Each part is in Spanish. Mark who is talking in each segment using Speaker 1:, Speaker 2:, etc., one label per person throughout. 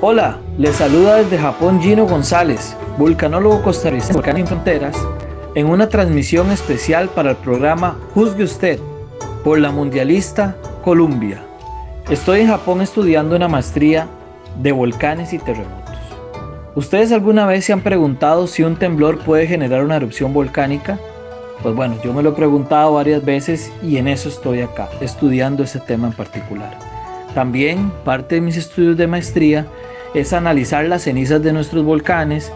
Speaker 1: Hola, les saluda desde Japón Gino González, vulcanólogo costarricense de Volcanes sin Fronteras, en una transmisión especial para el programa Juzgue Usted por la Mundialista Columbia. Estoy en Japón estudiando una maestría de volcanes y terremotos. ¿Ustedes alguna vez se han preguntado si un temblor puede generar una erupción volcánica? Pues bueno, yo me lo he preguntado varias veces y en eso estoy acá, estudiando ese tema en particular. También parte de mis estudios de maestría es analizar las cenizas de nuestros volcanes,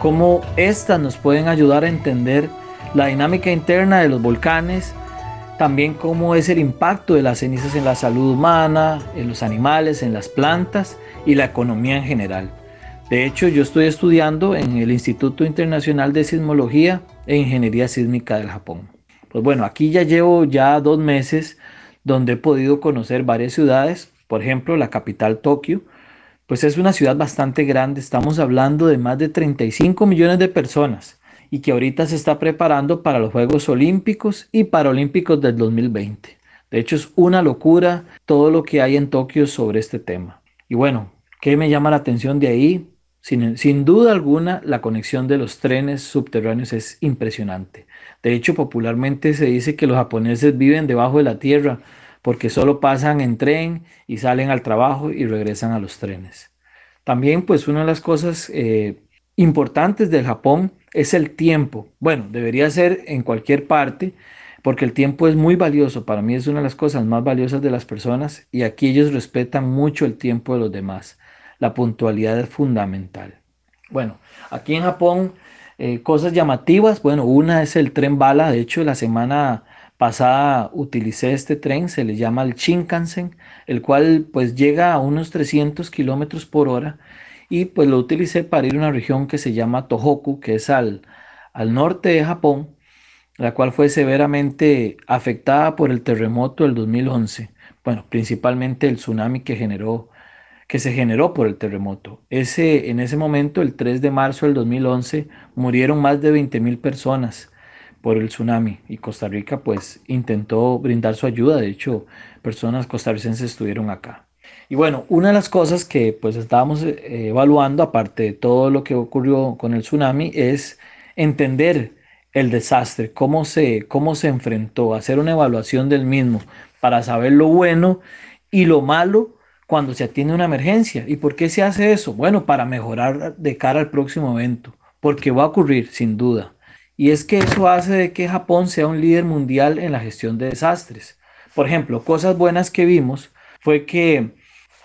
Speaker 1: cómo éstas nos pueden ayudar a entender la dinámica interna de los volcanes, también cómo es el impacto de las cenizas en la salud humana, en los animales, en las plantas y la economía en general. De hecho, yo estoy estudiando en el Instituto Internacional de Sismología e Ingeniería Sísmica del Japón. Pues bueno, aquí ya llevo ya dos meses donde he podido conocer varias ciudades, por ejemplo, la capital Tokio, pues es una ciudad bastante grande, estamos hablando de más de 35 millones de personas y que ahorita se está preparando para los Juegos Olímpicos y Paralímpicos del 2020. De hecho, es una locura todo lo que hay en Tokio sobre este tema. Y bueno, ¿qué me llama la atención de ahí? Sin, sin, duda alguna, la conexión de los trenes subterráneos es impresionante. De hecho, popularmente se dice que los japoneses viven debajo de la tierra porque solo pasan en tren y salen al trabajo y regresan a los trenes. También pues una de las cosas eh, importantes del Japón es el tiempo. Bueno, debería ser en cualquier parte porque el tiempo es muy valioso. Para mí es una de las cosas más valiosas de las personas y aquí ellos respetan mucho el tiempo de los demás. La puntualidad es fundamental. Bueno, aquí en Japón eh, cosas llamativas. Bueno, una es el tren bala. De hecho, la semana pasada utilicé este tren, se le llama el Shinkansen, el cual pues llega a unos 300 kilómetros por hora y pues lo utilicé para ir a una región que se llama Tohoku, que es al, al norte de Japón, la cual fue severamente afectada por el terremoto del 2011, bueno, principalmente el tsunami que generó que se generó por el terremoto. Ese, en ese momento, el 3 de marzo del 2011, murieron más de 20.000 personas por el tsunami y Costa Rica pues intentó brindar su ayuda, de hecho personas costarricenses estuvieron acá. Y bueno, una de las cosas que pues estábamos eh, evaluando, aparte de todo lo que ocurrió con el tsunami, es entender el desastre, cómo se, cómo se enfrentó, hacer una evaluación del mismo para saber lo bueno y lo malo cuando se atiende una emergencia. ¿Y por qué se hace eso? Bueno, para mejorar de cara al próximo evento, porque va a ocurrir sin duda. Y es que eso hace de que Japón sea un líder mundial en la gestión de desastres. Por ejemplo, cosas buenas que vimos fue que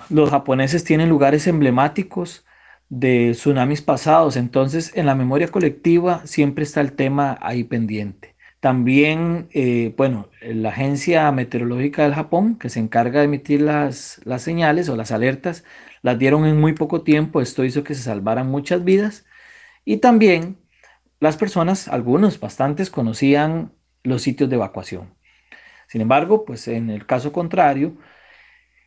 Speaker 1: los japoneses tienen lugares emblemáticos de tsunamis pasados, entonces en la memoria colectiva siempre está el tema ahí pendiente. También, eh, bueno, la Agencia Meteorológica del Japón, que se encarga de emitir las, las señales o las alertas, las dieron en muy poco tiempo, esto hizo que se salvaran muchas vidas. Y también las personas, algunos, bastantes, conocían los sitios de evacuación. Sin embargo, pues en el caso contrario,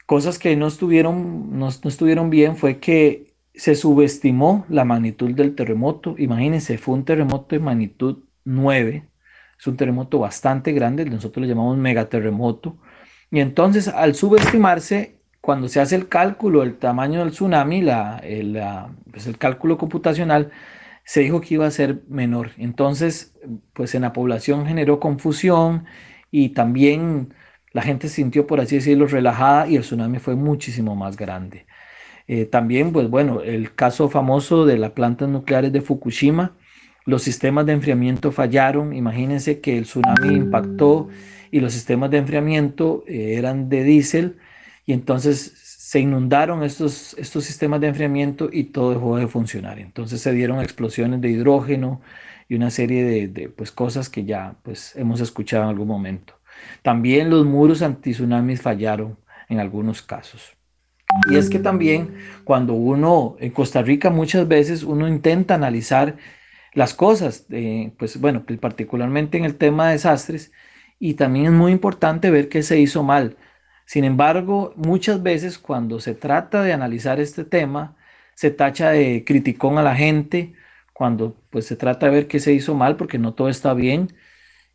Speaker 1: cosas que no estuvieron, no, estuvieron bien fue que se subestimó la magnitud del terremoto. Imagínense, fue un terremoto de magnitud 9. Es un terremoto bastante grande, nosotros le llamamos megaterremoto. Y entonces, al subestimarse, cuando se hace el cálculo del tamaño del tsunami, la, pues el cálculo computacional, se dijo que iba a ser menor. Entonces, pues en la población generó confusión y también la gente se sintió, por así decirlo, relajada y el tsunami fue muchísimo más grande. Eh, también, pues bueno, el caso famoso de las plantas nucleares de Fukushima, los sistemas de enfriamiento fallaron. Imagínense que el tsunami impactó y los sistemas de enfriamiento eh, eran de diésel y entonces se inundaron estos, estos sistemas de enfriamiento y todo dejó de funcionar. Entonces se dieron explosiones de hidrógeno y una serie de, pues, cosas que ya pues, hemos escuchado en algún momento. También los muros anti-tsunamis fallaron en algunos casos. Y es que también cuando uno, en Costa Rica muchas veces uno intenta analizar las cosas, pues bueno, particularmente en el tema de desastres, y también es muy importante ver qué se hizo mal. Sin embargo, muchas veces cuando se trata de analizar este tema, se tacha de criticón a la gente, cuando pues se trata de ver qué se hizo mal, porque no todo está bien.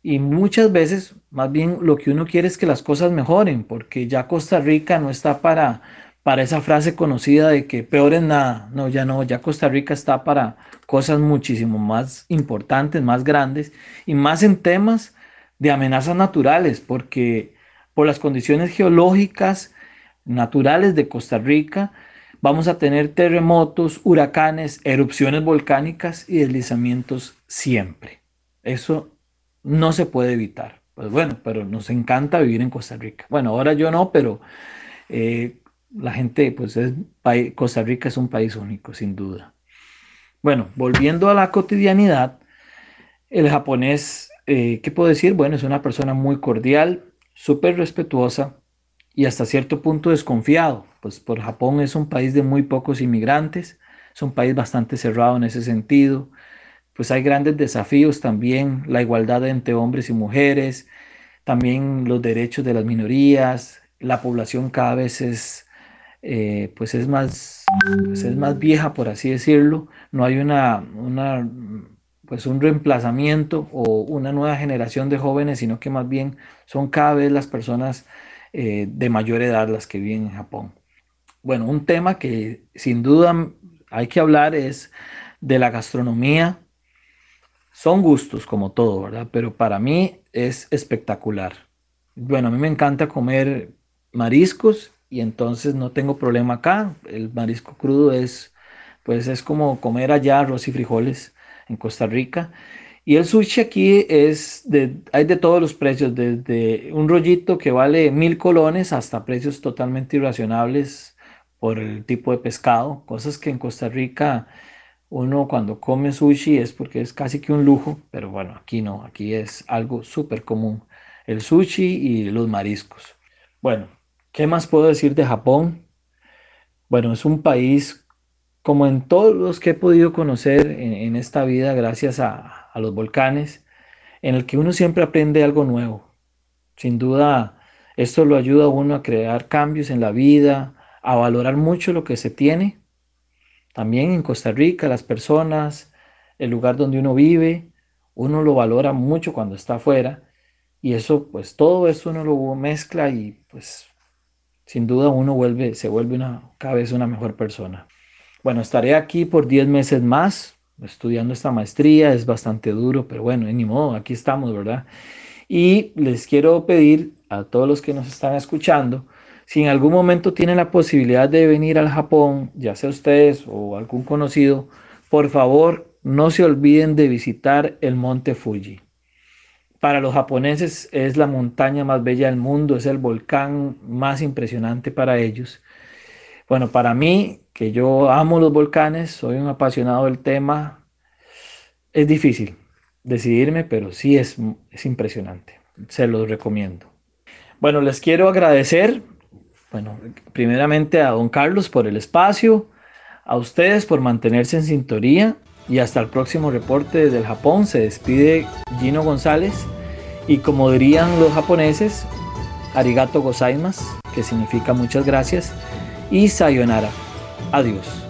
Speaker 1: Y muchas veces, más bien, lo que uno quiere es que las cosas mejoren, porque ya Costa Rica no está para, para esa frase conocida de que peor es nada. No, ya no, ya Costa Rica está para cosas muchísimo más importantes, más grandes y más en temas de amenazas naturales, porque por las condiciones geológicas naturales de Costa Rica, vamos a tener terremotos, huracanes, erupciones volcánicas y deslizamientos siempre. Eso no se puede evitar. Pues bueno, pero nos encanta vivir en Costa Rica. Bueno, ahora yo no, pero eh, la gente, pues es, Costa Rica es un país único, sin duda. Bueno, volviendo a la cotidianidad, el japonés, eh, ¿qué puedo decir? Bueno, es una persona muy cordial, súper respetuosa y hasta cierto punto desconfiado, pues por Japón es un país de muy pocos inmigrantes, es un país bastante cerrado en ese sentido, pues hay grandes desafíos también, la igualdad entre hombres y mujeres, también los derechos de las minorías, la población cada vez es eh, pues es más, pues es más vieja, por así decirlo. No hay una, una, pues un reemplazamiento o una nueva generación de jóvenes, sino que más bien son cada vez las personas eh, de mayor edad las que viven en Japón. Bueno, un tema que sin duda hay que hablar es de la gastronomía. Son gustos como todo, ¿verdad? Pero para mí es espectacular. Bueno, a mí me encanta comer mariscos y entonces no tengo problema acá. El marisco crudo es, pues es como comer allá arroz y frijoles en Costa Rica. Y el sushi aquí es de, hay de todos los precios, desde un rollito que vale mil colones hasta precios totalmente irracionables por el tipo de pescado, cosas que en Costa Rica uno cuando come sushi es porque es casi que un lujo, pero bueno, aquí no, aquí es algo súper común, el sushi y los mariscos. Bueno, ¿Qué más puedo decir de Japón? Bueno, es un país como en todos los que he podido conocer en, esta vida gracias a, los volcanes, en el que uno siempre aprende algo nuevo. Sin duda, esto lo ayuda a uno a crear cambios en la vida, a valorar mucho lo que se tiene. También en Costa Rica, las personas, el lugar donde uno vive, uno lo valora mucho cuando está afuera. Y eso, pues todo eso uno lo mezcla y pues sin duda uno vuelve, se vuelve una, cada vez una mejor persona. Bueno, estaré aquí por 10 meses más estudiando esta maestría, es bastante duro, pero bueno, ni modo, aquí estamos, ¿verdad? Y les quiero pedir a todos los que nos están escuchando, si en algún momento tienen la posibilidad de venir al Japón, ya sea ustedes o algún conocido, por favor no se olviden de visitar el monte Fuji. Para los japoneses es la montaña más bella del mundo, es el volcán más impresionante para ellos. Bueno, para mí, que yo amo los volcanes, soy un apasionado del tema, es difícil decidirme, pero sí es, es impresionante. Se los recomiendo. Bueno, les quiero agradecer, bueno, primeramente a don Carlos por el espacio, a ustedes por mantenerse en sintonía y hasta el próximo reporte desde el Japón. Se despide Gino González y como dirían los japoneses, arigato gozaimasu, que significa muchas gracias, y sayonara, adiós.